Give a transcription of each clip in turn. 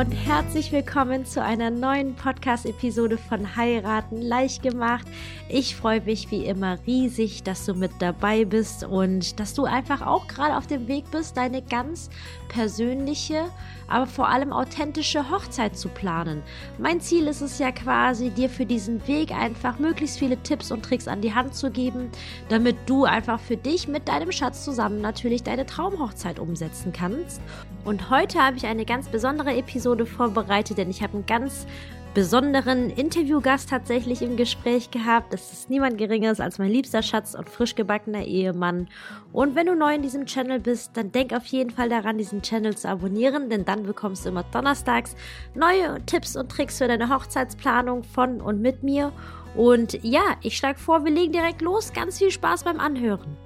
und herzlich willkommen zu einer neuen Podcast-Episode von Heiraten leicht gemacht. Ich freue mich wie immer riesig, dass du mit dabei bist und dass du einfach auch gerade auf dem Weg bist, deine ganz persönliche, aber vor allem authentische Hochzeit zu planen. Mein Ziel ist es ja quasi, dir für diesen Weg einfach möglichst viele Tipps und Tricks an die Hand zu geben, damit du einfach für dich mit deinem Schatz zusammen natürlich deine Traumhochzeit umsetzen kannst. Und heute habe ich eine ganz besondere Episode vorbereitet, denn ich habe einen ganz besonderen Interviewgast tatsächlich im Gespräch gehabt. Das ist niemand Geringeres als mein liebster Schatz und frisch gebackener Ehemann. Und wenn du neu in diesem Channel bist, dann denk auf jeden Fall daran, diesen Channel zu abonnieren, denn dann bekommst du immer donnerstags neue Tipps und Tricks für deine Hochzeitsplanung von und mit mir. Und ja, ich schlage vor, wir legen direkt los. Ganz viel Spaß beim Anhören.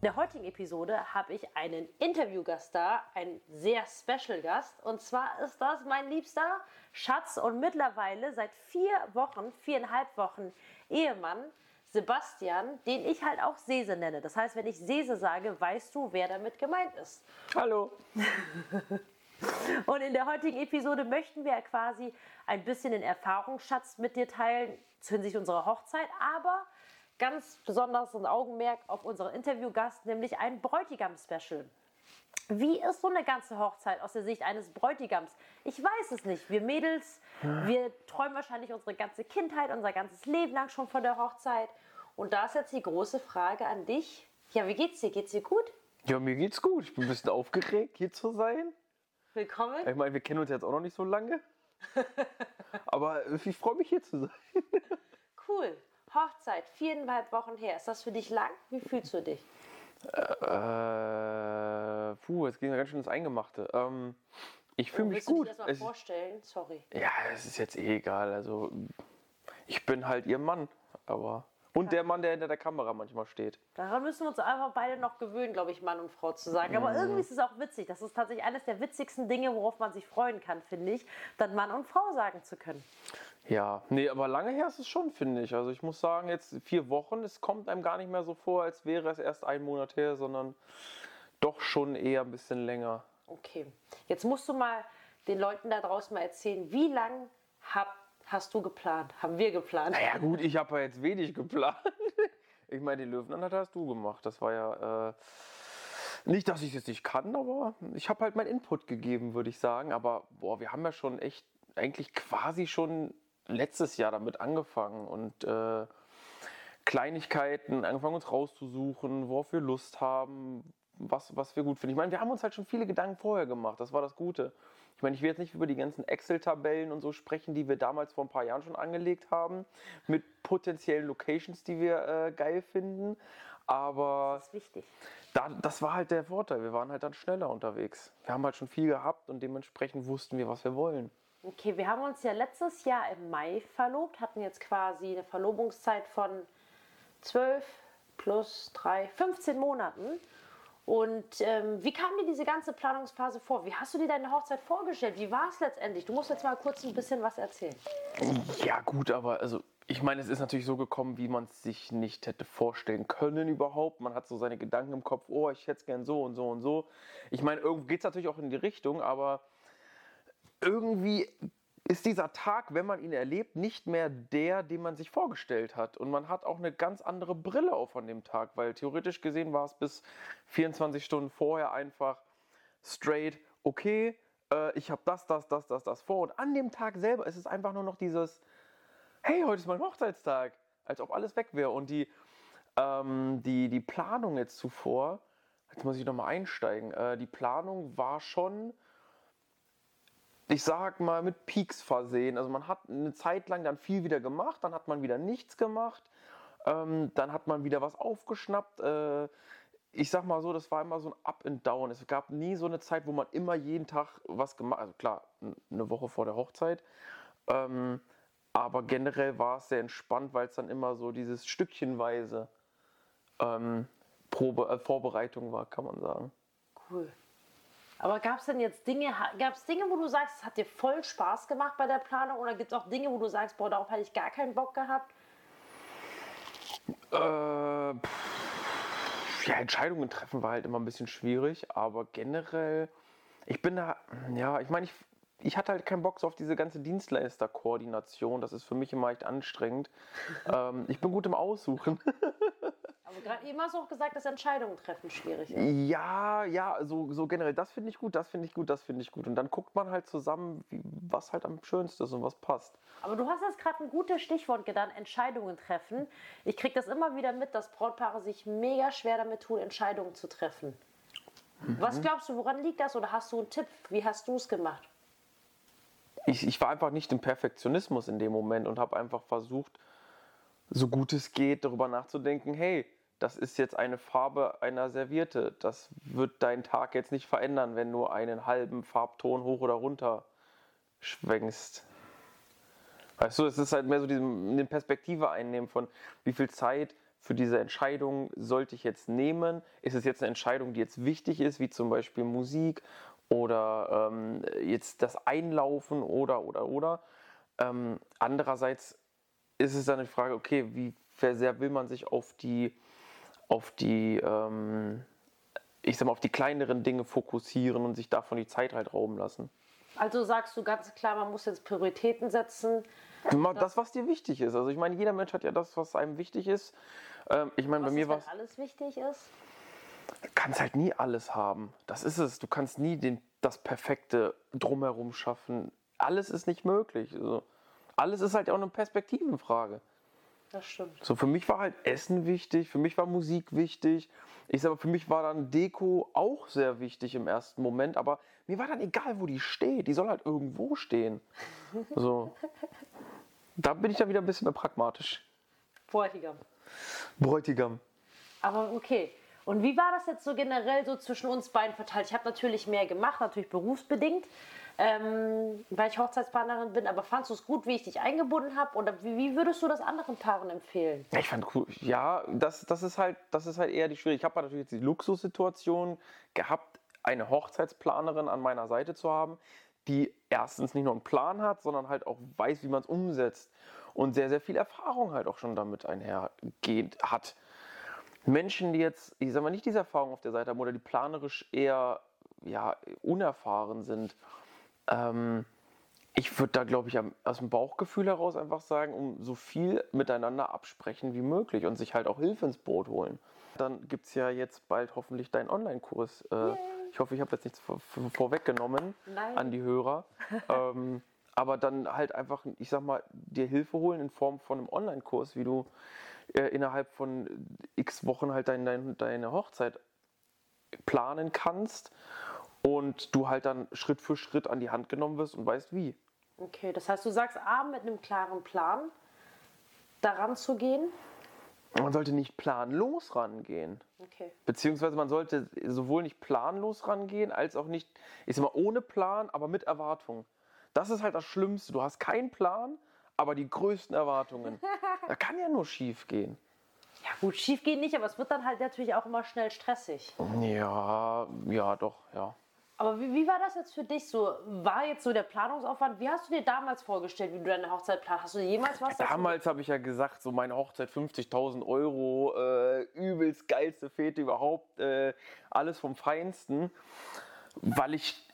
In der heutigen Episode habe ich einen Interviewgast da, einen sehr special Gast. Und zwar ist das mein liebster Schatz und mittlerweile seit vier Wochen, viereinhalb Wochen Ehemann, Sebastian, den ich halt auch Sese nenne. Das heißt, wenn ich Sese sage, weißt du, wer damit gemeint ist. Hallo. und in der heutigen Episode möchten wir quasi ein bisschen den Erfahrungsschatz mit dir teilen hinsichtlich unserer Hochzeit, aber ganz besonders ein Augenmerk auf unseren Interviewgast, nämlich ein Bräutigam-Special. Wie ist so eine ganze Hochzeit aus der Sicht eines Bräutigams? Ich weiß es nicht. Wir Mädels, wir träumen wahrscheinlich unsere ganze Kindheit, unser ganzes Leben lang schon von der Hochzeit. Und da ist jetzt die große Frage an dich. Ja, wie geht's dir? Geht's dir gut? Ja, mir geht's gut. Ich bin ein bisschen aufgeregt, hier zu sein. Willkommen. Ich meine, wir kennen uns jetzt auch noch nicht so lange. Aber ich freue mich, hier zu sein. cool. Hochzeit, viereinhalb Wochen her. Ist das für dich lang? Wie fühlst du dich? Äh, puh, jetzt ging ja ganz schön ins Eingemachte. Ähm, ich fühle oh, mich gut. Du dir das mal vorstellen? Sorry. Ja, es ist jetzt eh egal. Also, ich bin halt ihr Mann, aber und der Mann, der hinter der Kamera manchmal steht. Daran müssen wir uns einfach beide noch gewöhnen, glaube ich, Mann und Frau zu sagen. Aber mhm. irgendwie ist es auch witzig. Das ist tatsächlich eines der witzigsten Dinge, worauf man sich freuen kann, finde ich, dann Mann und Frau sagen zu können. Ja, nee, aber lange her ist es schon, finde ich. Also ich muss sagen, jetzt vier Wochen, es kommt einem gar nicht mehr so vor, als wäre es erst ein Monat her, sondern doch schon eher ein bisschen länger. Okay. Jetzt musst du mal den Leuten da draußen mal erzählen, wie lange habt hast du geplant? Haben wir geplant? Naja, gut, ich habe ja jetzt wenig geplant. Ich meine, die Löwenanhalt hast du gemacht. Das war ja. Äh, nicht, dass ich es jetzt nicht kann, aber ich habe halt meinen Input gegeben, würde ich sagen. Aber boah, wir haben ja schon echt, eigentlich quasi schon letztes Jahr damit angefangen und äh, Kleinigkeiten angefangen uns rauszusuchen, worauf wir Lust haben, was, was wir gut finden. Ich meine, wir haben uns halt schon viele Gedanken vorher gemacht. Das war das Gute. Ich meine, ich will jetzt nicht über die ganzen Excel-Tabellen und so sprechen, die wir damals vor ein paar Jahren schon angelegt haben, mit potenziellen Locations, die wir äh, geil finden. Aber das ist wichtig. Da, das war halt der Vorteil. Wir waren halt dann schneller unterwegs. Wir haben halt schon viel gehabt und dementsprechend wussten wir, was wir wollen. Okay, wir haben uns ja letztes Jahr im Mai verlobt, hatten jetzt quasi eine Verlobungszeit von 12 plus 3, 15 Monaten. Und ähm, wie kam dir diese ganze Planungsphase vor? Wie hast du dir deine Hochzeit vorgestellt? Wie war es letztendlich? Du musst jetzt mal kurz ein bisschen was erzählen. Ja, gut, aber also ich meine, es ist natürlich so gekommen, wie man es sich nicht hätte vorstellen können überhaupt. Man hat so seine Gedanken im Kopf, oh, ich hätte es gern so und so und so. Ich meine, irgendwo geht es natürlich auch in die Richtung, aber irgendwie ist dieser Tag, wenn man ihn erlebt, nicht mehr der, den man sich vorgestellt hat. Und man hat auch eine ganz andere Brille auf an dem Tag, weil theoretisch gesehen war es bis 24 Stunden vorher einfach straight, okay, äh, ich habe das, das, das, das, das vor. Und an dem Tag selber ist es einfach nur noch dieses, hey, heute ist mein Hochzeitstag, als ob alles weg wäre. Und die, ähm, die, die Planung jetzt zuvor, jetzt muss ich nochmal einsteigen, äh, die Planung war schon ich sag mal, mit Peaks versehen. Also man hat eine Zeit lang dann viel wieder gemacht, dann hat man wieder nichts gemacht, ähm, dann hat man wieder was aufgeschnappt. Äh, ich sag mal so, das war immer so ein Up and Down. Es gab nie so eine Zeit, wo man immer jeden Tag was gemacht hat. Also klar, eine Woche vor der Hochzeit. Ähm, aber generell war es sehr entspannt, weil es dann immer so dieses Stückchenweise ähm, Probe, äh, Vorbereitung war, kann man sagen. Cool. Aber gab es denn jetzt Dinge, gab es Dinge, wo du sagst, es hat dir voll Spaß gemacht bei der Planung oder gibt es auch Dinge, wo du sagst, boah, darauf hatte ich gar keinen Bock gehabt? Äh, ja, Entscheidungen treffen war halt immer ein bisschen schwierig, aber generell ich bin da, ja, ich meine, ich, ich hatte halt keinen Bock so auf diese ganze Dienstleisterkoordination. Das ist für mich immer echt anstrengend. ähm, ich bin gut im Aussuchen. Aber gerade eben hast du auch gesagt, dass Entscheidungen treffen schwierig ist. Ja, ja, so, so generell, das finde ich gut, das finde ich gut, das finde ich gut. Und dann guckt man halt zusammen, wie, was halt am schönsten ist und was passt. Aber du hast jetzt gerade ein gutes Stichwort genannt, Entscheidungen treffen. Ich kriege das immer wieder mit, dass Brautpaare sich mega schwer damit tun, Entscheidungen zu treffen. Mhm. Was glaubst du, woran liegt das? Oder hast du einen Tipp? Wie hast du es gemacht? Ich, ich war einfach nicht im Perfektionismus in dem Moment und habe einfach versucht, so gut es geht, darüber nachzudenken, hey, das ist jetzt eine Farbe einer Serviette. Das wird deinen Tag jetzt nicht verändern, wenn du einen halben Farbton hoch oder runter schwenkst. Weißt du, es ist halt mehr so diese Perspektive einnehmen von, wie viel Zeit für diese Entscheidung sollte ich jetzt nehmen? Ist es jetzt eine Entscheidung, die jetzt wichtig ist, wie zum Beispiel Musik oder ähm, jetzt das Einlaufen oder oder oder? Ähm, andererseits ist es dann die Frage, okay, wie sehr will man sich auf die auf die, ähm, ich sag mal, auf die kleineren Dinge fokussieren und sich davon die Zeit halt rauben lassen. Also sagst du ganz klar, man muss jetzt Prioritäten setzen. Das, was dir wichtig ist. Also ich meine, jeder Mensch hat ja das, was einem wichtig ist. Ähm, ich meine, bei mir war es. alles wichtig ist? Du kannst halt nie alles haben. Das ist es. Du kannst nie den, das perfekte Drumherum schaffen. Alles ist nicht möglich. Also, alles ist halt auch eine Perspektivenfrage. Das stimmt. So, für mich war halt Essen wichtig, für mich war Musik wichtig. Ich sage, für mich war dann Deko auch sehr wichtig im ersten Moment, aber mir war dann egal, wo die steht. Die soll halt irgendwo stehen. So. da bin ich dann wieder ein bisschen mehr pragmatisch. Bräutigam. Bräutigam. Aber okay. Und wie war das jetzt so generell so zwischen uns beiden verteilt? Ich habe natürlich mehr gemacht, natürlich berufsbedingt ähm, weil ich Hochzeitsplanerin bin. Aber fandest du es gut, wie ich dich eingebunden habe? Oder wie, wie, würdest du das anderen Paaren empfehlen? Ich fand cool. Ja, das, das, ist, halt, das ist halt eher die Schwierigkeit. Ich habe natürlich jetzt die Luxussituation gehabt, eine Hochzeitsplanerin an meiner Seite zu haben, die erstens nicht nur einen Plan hat, sondern halt auch weiß, wie man es umsetzt und sehr, sehr viel Erfahrung halt auch schon damit einhergeht hat. Menschen, die jetzt, ich sag mal, nicht diese Erfahrung auf der Seite haben oder die planerisch eher ja, unerfahren sind, ähm, ich würde da, glaube ich, aus dem Bauchgefühl heraus einfach sagen, um so viel miteinander absprechen wie möglich und sich halt auch Hilfe ins Boot holen. Dann gibt es ja jetzt bald hoffentlich deinen Online-Kurs. Äh, ich hoffe, ich habe jetzt nichts vor, vorweggenommen Nein. an die Hörer. ähm, aber dann halt einfach, ich sag mal, dir Hilfe holen in Form von einem Online-Kurs, wie du äh, innerhalb von x Wochen halt dein, dein, deine Hochzeit planen kannst und du halt dann Schritt für Schritt an die Hand genommen wirst und weißt wie. Okay, das heißt, du sagst A, mit einem klaren Plan daran zu gehen? Man sollte nicht planlos rangehen. Okay. Beziehungsweise man sollte sowohl nicht planlos rangehen, als auch nicht, ich sag mal, ohne Plan, aber mit Erwartung. Das ist halt das Schlimmste. Du hast keinen Plan, aber die größten Erwartungen. da kann ja nur schief gehen. Ja gut, schief gehen nicht, aber es wird dann halt natürlich auch immer schnell stressig. Ja, ja, doch, ja. Aber wie, wie, war das jetzt für dich so? War jetzt so der Planungsaufwand? Wie hast du dir damals vorgestellt, wie du deine Hochzeit planst? Hast du jemals was? Damals habe ich ja gesagt, so meine Hochzeit 50.000 Euro, äh, übelst geilste Fete überhaupt, äh, alles vom Feinsten, weil ich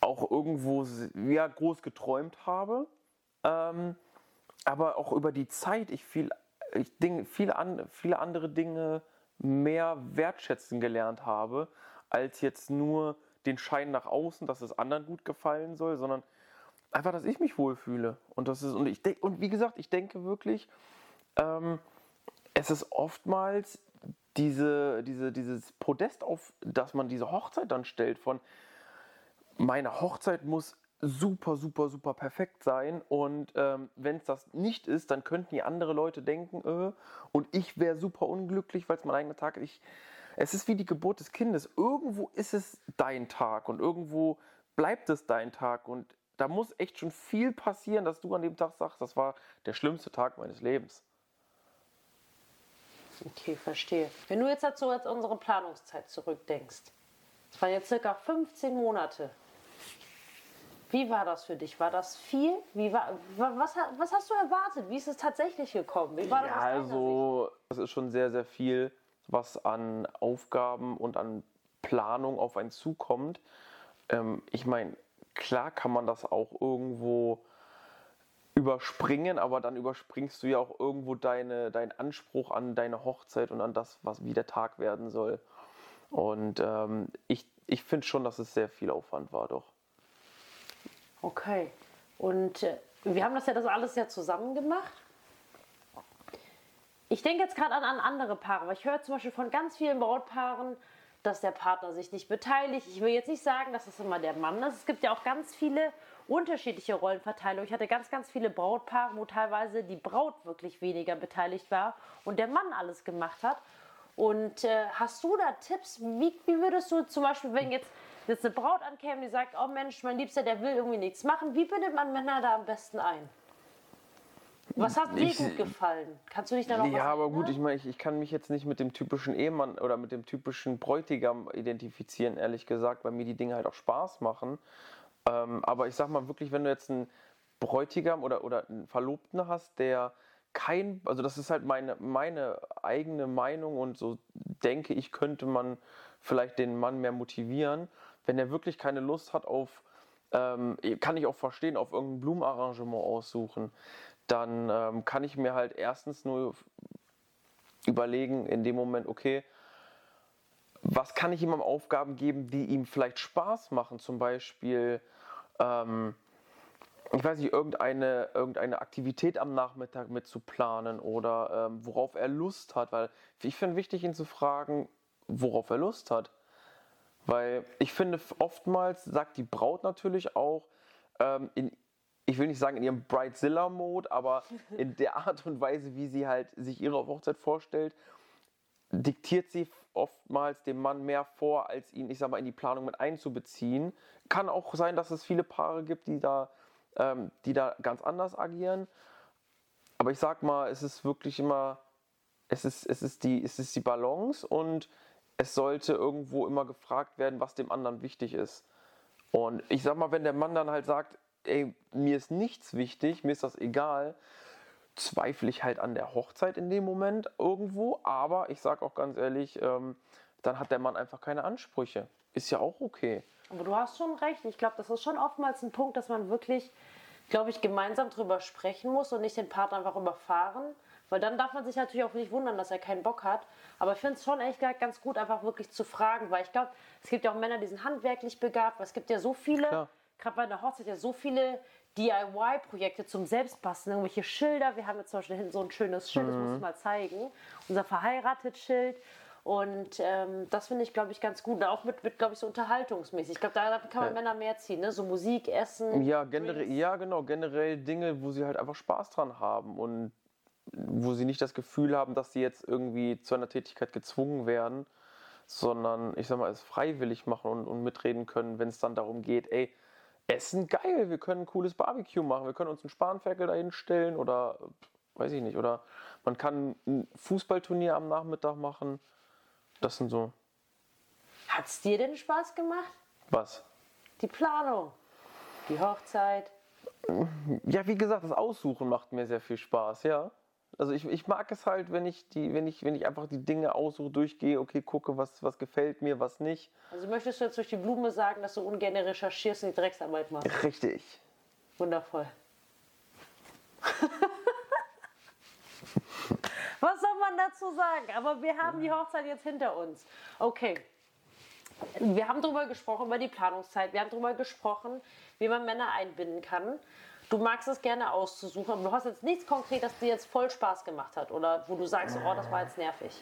auch irgendwo ja, groß geträumt habe, ähm, aber auch über die Zeit ich viel, ich Dinge, viele, an, viele andere Dinge mehr wertschätzen gelernt habe, als jetzt nur den Schein nach außen, dass es anderen gut gefallen soll, sondern einfach, dass ich mich wohlfühle. Und das ist, und ich denke, und wie gesagt, ich denke wirklich, ähm, es ist oftmals diese, diese, dieses Podest, auf das man diese Hochzeit dann stellt, von meine Hochzeit muss super, super, super perfekt sein. Und ähm, wenn es das nicht ist, dann könnten die andere Leute denken, äh, und ich wäre super unglücklich, weil es mein eigener Tag ist. Es ist wie die Geburt des Kindes. Irgendwo ist es dein Tag und irgendwo bleibt es dein Tag. Und da muss echt schon viel passieren, dass du an dem Tag sagst, das war der schlimmste Tag meines Lebens. Okay, verstehe. Wenn du jetzt dazu als unsere Planungszeit zurückdenkst, es waren jetzt circa 15 Monate. Wie war das für dich? War das viel? Wie war, was, was hast du erwartet? Wie ist es tatsächlich gekommen? Wie war ja, also, das ist schon sehr, sehr viel was an Aufgaben und an Planung auf einen zukommt. ähm, ich meine, klar kann man das auch irgendwo überspringen, aber dann überspringst du ja auch irgendwo deine, deinen Anspruch an deine Hochzeit und an das, was wie der Tag werden soll. Und ähm, ich, ich finde schon, dass es sehr viel Aufwand war, doch. Okay. Und äh, wir haben das ja das alles ja zusammen gemacht. Ich denke jetzt gerade an, an andere Paare, weil ich höre zum Beispiel von ganz vielen Brautpaaren, dass der Partner sich nicht beteiligt. Ich will jetzt nicht sagen, dass es immer der Mann ist. Es gibt ja auch ganz viele unterschiedliche Rollenverteilungen. Ich hatte ganz, ganz viele Brautpaare, wo teilweise die Braut wirklich weniger beteiligt war und der Mann alles gemacht hat. Und äh, hast du da Tipps? Wie, wie würdest du zum Beispiel, wenn jetzt, jetzt eine Braut ankäme, die sagt, oh Mensch, mein Liebster, der will irgendwie nichts machen, wie bindet man Männer da am besten ein? Was hat dir gut gefallen? Kannst du dich da noch Ja, aber gut, ich meine, ich, ich kann mich jetzt nicht mit dem typischen Ehemann oder mit dem typischen Bräutigam identifizieren, ehrlich gesagt, weil mir die Dinge halt auch Spaß machen. Ähm, aber ich sag mal wirklich, wenn du jetzt einen Bräutigam oder, oder einen Verlobten hast, der kein, also das ist halt meine, meine eigene Meinung und so denke ich, könnte man vielleicht den Mann mehr motivieren, wenn er wirklich keine Lust hat auf, ähm, kann ich auch verstehen, auf irgendein Blumenarrangement aussuchen dann ähm, kann ich mir halt erstens nur überlegen in dem Moment, okay, was kann ich ihm an Aufgaben geben, die ihm vielleicht Spaß machen, zum Beispiel, ähm, ich weiß nicht, irgendeine, irgendeine Aktivität am Nachmittag mit zu planen oder ähm, worauf er Lust hat, weil ich finde wichtig, ihn zu fragen, worauf er Lust hat. Weil ich finde, oftmals sagt die Braut natürlich auch, ähm, in ich will nicht sagen in ihrem Bridezilla-Mode, aber in der Art und Weise, wie sie halt sich ihre Hochzeit vorstellt, diktiert sie oftmals dem Mann mehr vor, als ihn, ich sag mal, in die Planung mit einzubeziehen. Kann auch sein, dass es viele Paare gibt, die da, ähm, die da ganz anders agieren. Aber ich sag mal, es ist wirklich immer, es ist, es ist, die, es ist die Balance und es sollte irgendwo immer gefragt werden, was dem anderen wichtig ist. Und ich sag mal, wenn der Mann dann halt sagt, ey, mir ist nichts wichtig, mir ist das egal, zweifle ich halt an der Hochzeit in dem Moment irgendwo. Aber ich sage auch ganz ehrlich, ähm, dann hat der Mann einfach keine Ansprüche. Ist ja auch okay. Aber du hast schon recht. Ich glaube, das ist schon oftmals ein Punkt, dass man wirklich, glaube ich, gemeinsam drüber sprechen muss und nicht den Partner einfach überfahren. Weil dann darf man sich natürlich auch nicht wundern, dass er keinen Bock hat. Aber ich finde es schon echt ganz gut, einfach wirklich zu fragen. Weil ich glaube, es gibt ja auch Männer, die sind handwerklich begabt. Es gibt ja so viele. Klar gerade bei der Hochzeit ja so viele DIY-Projekte zum Selbstbasteln, irgendwelche Schilder. Wir haben jetzt zum Beispiel hinten so ein schönes Schild, mhm. das muss ich mhm. mal zeigen. Unser verheiratet Schild. Und ähm, das finde ich, glaube ich, ganz gut. auch mit, mit glaube ich, so unterhaltungsmäßig. Ich glaube, da kann man ja. Männer mehr ziehen, ne? So Musik, Essen. Ja, generell, ja, genau. Generell Dinge, wo sie halt einfach Spaß dran haben und wo sie nicht das Gefühl haben, dass sie jetzt irgendwie zu einer Tätigkeit gezwungen werden, sondern ich sag mal, es freiwillig machen und, und mitreden können, wenn es dann darum geht, ey, Essen geil, wir können ein cooles Barbecue machen, wir können uns einen Spanferkel dahin stellen oder weiß ich nicht, oder man kann ein Fußballturnier am Nachmittag machen. Das sind so. Hat es dir denn Spaß gemacht? Was? Die Planung, die Hochzeit. Ja, wie gesagt, das Aussuchen macht mir sehr viel Spaß, ja. Also ich, ich mag es halt, wenn ich die, wenn ich, wenn ich einfach die Dinge aussuche, durchgehe, okay, gucke, was, was gefällt mir, was nicht. Also möchtest du jetzt durch die Blume sagen, dass du ungern recherchierst und die Drecksarbeit machst? Richtig. Wundervoll. was soll man dazu sagen? Aber wir haben die Hochzeit jetzt hinter uns. Okay. Wir haben darüber gesprochen, über die Planungszeit. Wir haben darüber gesprochen, wie man Männer einbinden kann. Du magst es gerne auszusuchen, aber du hast jetzt nichts konkret, das dir jetzt voll Spaß gemacht hat oder wo du sagst, oh, das war jetzt nervig.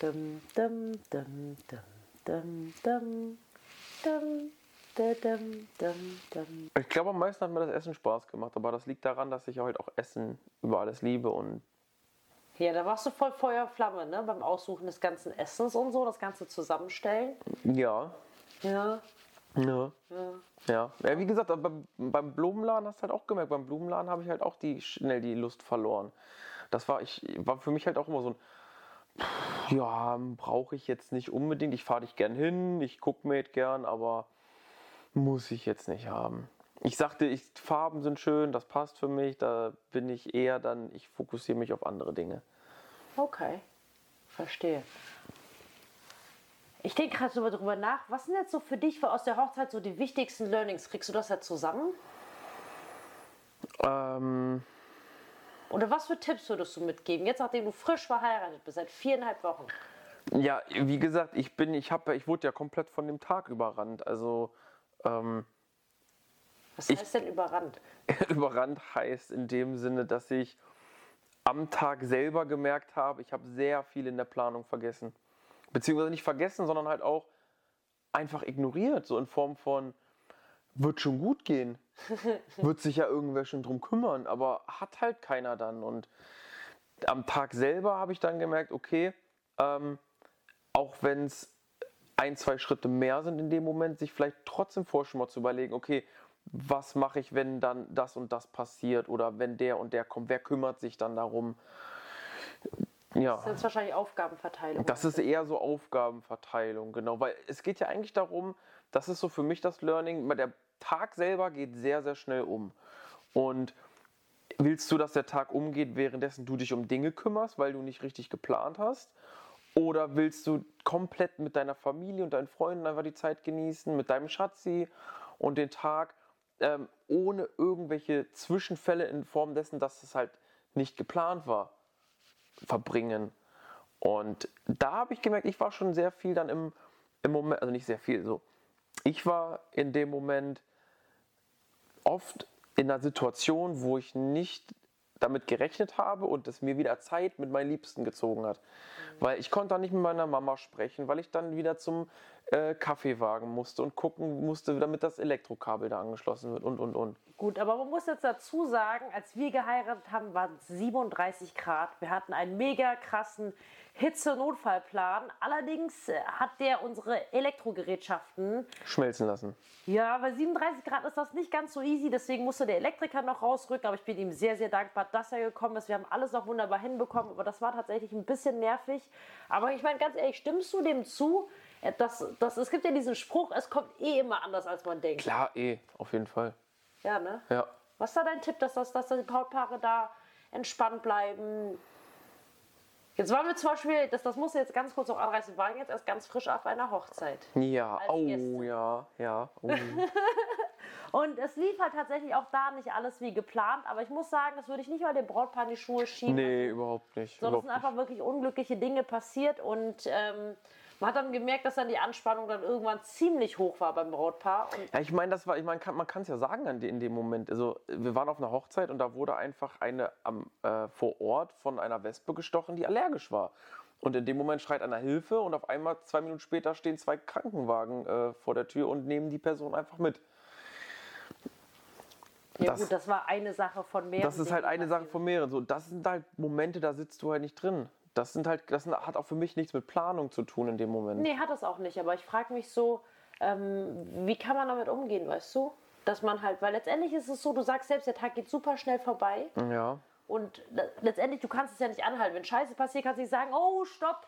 Dum, dum, dum, dum, dum, dum, Ich glaube, am meisten hat mir das Essen Spaß gemacht, aber das liegt daran, dass ich halt auch Essen über alles liebe und ja, da warst du voll Feuerflamme, ne? Beim Aussuchen des ganzen Essens und so, das Ganze zusammenstellen. Ja. Ja. Ja. Ja. ja. ja wie gesagt, beim, beim Blumenladen hast du halt auch gemerkt, beim Blumenladen habe ich halt auch die, schnell die Lust verloren. Das war, ich, war für mich halt auch immer so ein, ja, brauche ich jetzt nicht unbedingt. Ich fahre dich gern hin, ich gucke mir gern, aber muss ich jetzt nicht haben. Ich sagte, ich, Farben sind schön, das passt für mich, da bin ich eher dann, ich fokussiere mich auf andere Dinge. Okay, verstehe. Ich denke gerade so darüber nach, was sind jetzt so für dich aus der Hochzeit so die wichtigsten Learnings? Kriegst du das ja zusammen? Ähm, Oder was für Tipps würdest du mitgeben, jetzt nachdem du frisch verheiratet bist, seit viereinhalb Wochen? ja, wie gesagt, ich bin, ich habe, ich wurde ja komplett von dem Tag überrannt. Also ähm, Was heißt denn überrannt? überrannt heißt in dem Sinne, dass ich am Tag selber gemerkt habe, ich habe sehr viel in der Planung vergessen. Beziehungsweise nicht vergessen, sondern halt auch einfach ignoriert, so in Form von, wird schon gut gehen. wird sich ja irgendwer schon drum kümmern, aber hat halt keiner dann. Und am Tag selber habe ich dann gemerkt, okay, ähm, auch wenn es ein, zwei Schritte mehr sind in dem Moment, sich vielleicht trotzdem vorher schon mal zu überlegen, okay, was mache ich, wenn dann das und das passiert oder wenn der und der kommt, wer kümmert sich dann darum? Ja. Das ist wahrscheinlich Aufgabenverteilung. Das ist eher so Aufgabenverteilung, genau, weil es geht ja eigentlich darum, das ist so für mich das Learning, der Tag selber geht sehr, sehr schnell um. Und willst du, dass der Tag umgeht, währenddessen du dich um Dinge kümmerst, weil du nicht richtig geplant hast? Oder willst du komplett mit deiner Familie und deinen Freunden einfach die Zeit genießen, mit deinem Schatzi und den Tag ähm, ohne irgendwelche Zwischenfälle in Form dessen, dass es halt nicht geplant war, verbringen? Und da habe ich gemerkt, ich war schon sehr viel dann im, im Moment, also nicht sehr viel, so. Ich war in dem Moment oft in einer Situation, wo ich nicht damit gerechnet habe und es mir wieder Zeit mit meinen Liebsten gezogen hat. Weil ich konnte dann nicht mit meiner Mama sprechen, weil ich dann wieder zum äh, Kaffeewagen musste und gucken musste, damit das Elektrokabel da angeschlossen wird und und und. Gut, aber man muss jetzt dazu sagen, als wir geheiratet haben, waren es 37 Grad. Wir hatten einen mega krassen Hitze-Notfallplan. Allerdings äh, hat der unsere Elektrogerätschaften Schmelzen lassen. Ja, bei 37 Grad ist das nicht ganz so easy, deswegen musste der Elektriker noch rausrücken, aber ich bin ihm sehr, sehr dankbar, dass er gekommen ist. Wir haben alles noch wunderbar hinbekommen, aber das war tatsächlich ein bisschen nervig. Aber ich meine, ganz ehrlich, stimmst du dem zu? Äh, Das, das, es gibt ja diesen Spruch, es kommt eh immer anders, als man denkt. Klar, eh, auf jeden Fall. Ja, ne? Ja. Was ist da dein Tipp, dass, das, dass die Brautpaare da entspannt bleiben? Jetzt waren wir zum Beispiel, das, das muss jetzt ganz kurz noch anreißen, wir waren jetzt erst ganz frisch auf einer Hochzeit. Ja, oh Gäste. ja, ja. Oh. Und es lief halt tatsächlich auch da nicht alles wie geplant, aber ich muss sagen, das würde ich nicht mal dem Brautpaar in die Schuhe schieben. nee, überhaupt nicht. Sondern es Überhaupt sind einfach wirklich unglückliche Dinge passiert und ähm, man hat dann gemerkt, dass dann die Anspannung dann irgendwann ziemlich hoch war beim Brautpaar. Ja, ich meine, das war, ich meine, man kann es ja sagen in dem Moment. Also, wir waren auf einer Hochzeit und da wurde einfach eine am, äh, vor Ort von einer Wespe gestochen, die allergisch war. Und in dem Moment schreit einer Hilfe und auf einmal zwei Minuten später stehen zwei Krankenwagen äh, vor der Tür und nehmen die Person einfach mit. ja das- gut, das war eine Sache von mehreren. Das ist halt eine Sache von mehreren. So, das sind halt Momente, da sitzt du halt nicht drin. Das sind halt, das hat auch für mich nichts mit Planung zu tun in dem Moment. Nee, hat es auch nicht. Aber ich frage mich so, ähm, wie kann man damit umgehen, weißt du? Dass man halt, weil letztendlich ist es so, du sagst selbst, der Tag geht super schnell vorbei. Ja. Und le- letztendlich, du kannst es ja nicht anhalten. Wenn Scheiße passiert, kannst du nicht sagen, oh, stopp,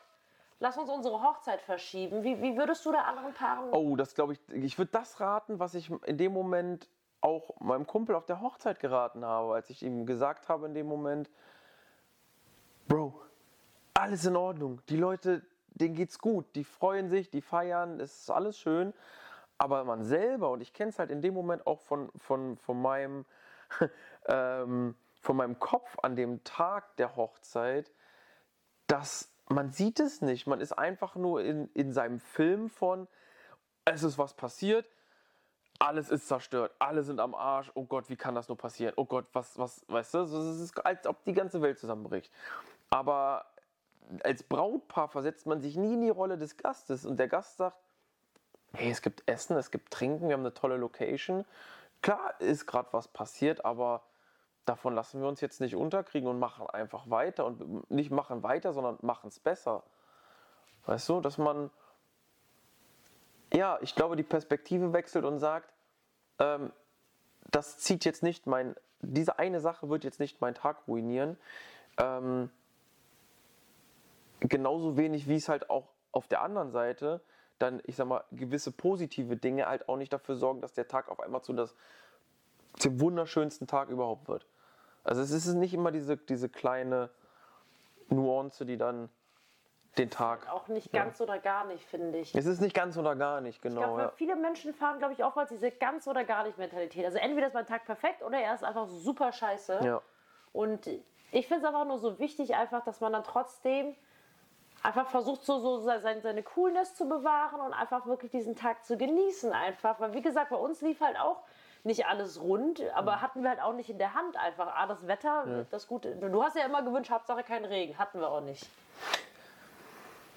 lass uns unsere Hochzeit verschieben. Wie, wie würdest du da anderen Paaren... Oh, das glaube ich, ich würde das raten, was ich in dem Moment auch meinem Kumpel auf der Hochzeit geraten habe, als ich ihm gesagt habe in dem Moment, alles in Ordnung. Die Leute, denen geht's gut, die freuen sich, die feiern, es ist alles schön. Aber man selber, und ich kenne es halt in dem Moment auch von, von, von, meinem, ähm, von meinem Kopf an dem Tag der Hochzeit, dass man sieht es nicht. Man ist einfach nur in, in seinem Film von, es ist was passiert, alles ist zerstört, alle sind am Arsch, oh Gott, wie kann das nur passieren? Oh Gott, was, was, weißt du, es ist, als ob die ganze Welt zusammenbricht. Aber als Brautpaar versetzt man sich nie in die Rolle des Gastes und der Gast sagt, hey, es gibt Essen, es gibt Trinken, wir haben eine tolle Location. Klar ist gerade was passiert, aber davon lassen wir uns jetzt nicht unterkriegen und machen einfach weiter und nicht machen weiter, sondern machen es besser. Weißt du, dass man, ja, ich glaube, die Perspektive wechselt und sagt, ähm, das zieht jetzt nicht mein, diese eine Sache wird jetzt nicht meinen Tag ruinieren. Ähm, genauso wenig wie es halt auch auf der anderen Seite dann, ich sag mal, gewisse positive Dinge halt auch nicht dafür sorgen, dass der Tag auf einmal zu das zum wunderschönsten Tag überhaupt wird. Also es ist nicht immer diese, diese kleine Nuance, die dann den Tag. Auch nicht ganz ja. oder gar nicht, finde ich. Es ist nicht ganz oder gar nicht, genau. Ich glaube, ja. viele Menschen fahren, glaube ich, oftmals diese ganz oder gar nicht Mentalität. Also entweder ist mein Tag perfekt oder er ist einfach super scheiße. Ja. Und ich finde es einfach nur so wichtig, einfach, dass man dann trotzdem einfach versucht, so, so seine, seine Coolness zu bewahren und einfach wirklich diesen Tag zu genießen. Einfach. Weil, wie gesagt, bei uns lief halt auch nicht alles rund, aber mhm. hatten wir halt auch nicht in der Hand einfach. Ah, das Wetter, ja. das Gute. Du hast ja immer gewünscht, Hauptsache kein Regen. Hatten wir auch nicht.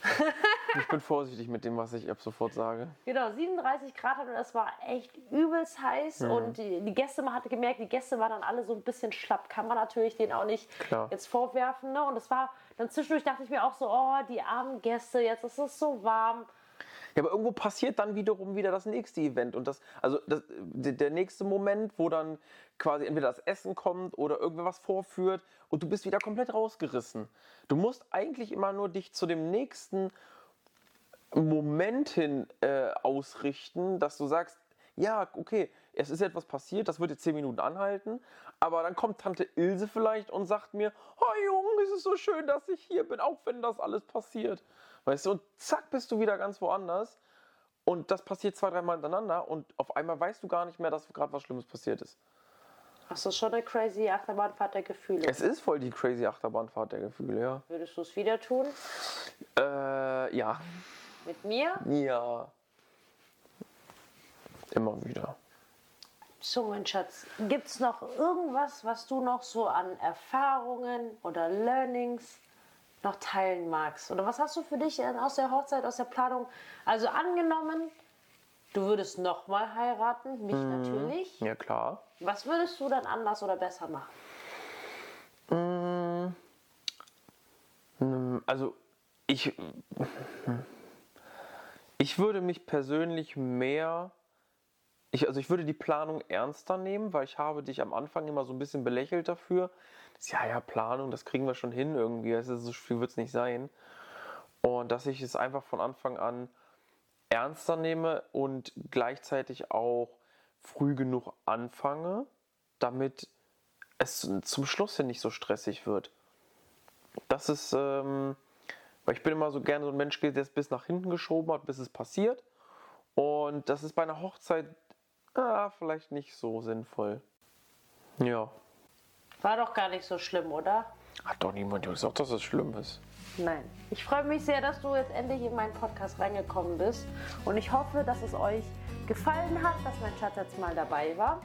ich bin vorsichtig mit dem, was ich ab sofort sage. Genau, 37 Grad und es war echt übelst heiß mhm. und die, die, Gäste, man hatte gemerkt, die Gäste waren dann alle so ein bisschen schlapp. Kann man natürlich denen auch nicht Klar. jetzt vorwerfen. Ne? Und es war, dann zwischendurch dachte ich mir auch so, oh, die armen Gäste, jetzt ist es so warm. Ja, aber irgendwo passiert dann wiederum wieder das nächste Event und das, also das, der nächste Moment, wo dann quasi entweder das Essen kommt oder irgendwer was vorführt und du bist wieder komplett rausgerissen. Du musst eigentlich immer nur dich zu dem nächsten Moment hin äh, ausrichten, dass du sagst, ja, okay, es ist etwas passiert, das wird jetzt zehn Minuten anhalten, aber dann kommt Tante Ilse vielleicht und sagt mir, oh Junge, es ist so schön, dass ich hier bin, auch wenn das alles passiert. Weißt du, und zack, bist du wieder ganz woanders. Und das passiert zwei, dreimal hintereinander und auf einmal weißt du gar nicht mehr, dass gerade was Schlimmes passiert ist. Ach so, schon eine crazy Achterbahnfahrt der Gefühle. Es ist voll die crazy Achterbahnfahrt der Gefühle, ja. Würdest du es wieder tun? Äh, ja. Mit mir? Ja. Immer wieder. So, mein Schatz, gibt es noch irgendwas, was du noch so an Erfahrungen oder Learnings noch teilen magst? Oder was hast du für dich aus der Hochzeit, aus der Planung? Also angenommen, du würdest nochmal heiraten, mich mhm. natürlich. Ja, klar. Was würdest du dann anders oder besser machen? Mm, also, ich, ich würde mich persönlich mehr ich, also ich würde die Planung ernster nehmen, weil ich habe dich am Anfang immer so ein bisschen belächelt dafür. Das, ja, ja, Planung, das kriegen wir schon hin irgendwie. Also so viel wird es nicht sein. Und dass ich es einfach von Anfang an ernster nehme und gleichzeitig auch früh genug anfange, damit es zum Schluss hin nicht so stressig wird. Das ist, ähm, weil ich bin immer so gerne so ein Mensch, der es bis nach hinten geschoben hat, bis es passiert. Und das ist bei einer Hochzeit ah, vielleicht nicht so sinnvoll. Ja. War doch gar nicht so schlimm, oder? Hat doch niemand gesagt, dass es schlimm ist. Nein. Ich freue mich sehr, dass du jetzt endlich in meinen Podcast reingekommen bist. Und ich hoffe, dass es euch gefallen hat, dass mein Schatz jetzt mal dabei war.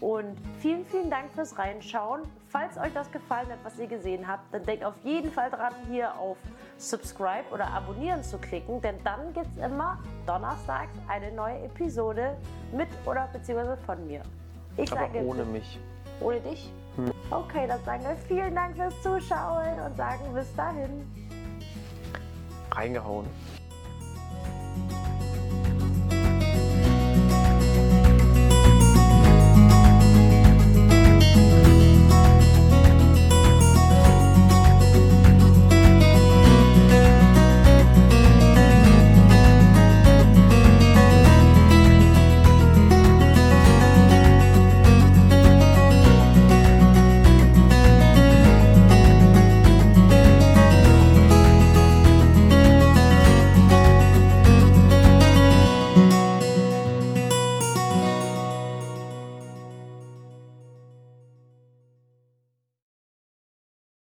Und vielen, vielen Dank fürs Reinschauen. Falls euch das gefallen hat, was ihr gesehen habt, dann denkt auf jeden Fall dran, hier auf Subscribe oder Abonnieren zu klicken, denn dann gibt es immer donnerstags eine neue Episode mit oder beziehungsweise von mir. Ich Aber sage, ohne mich. Ohne dich? Hm. Okay, dann sagen wir vielen Dank fürs Zuschauen und sagen bis dahin. Reingehauen.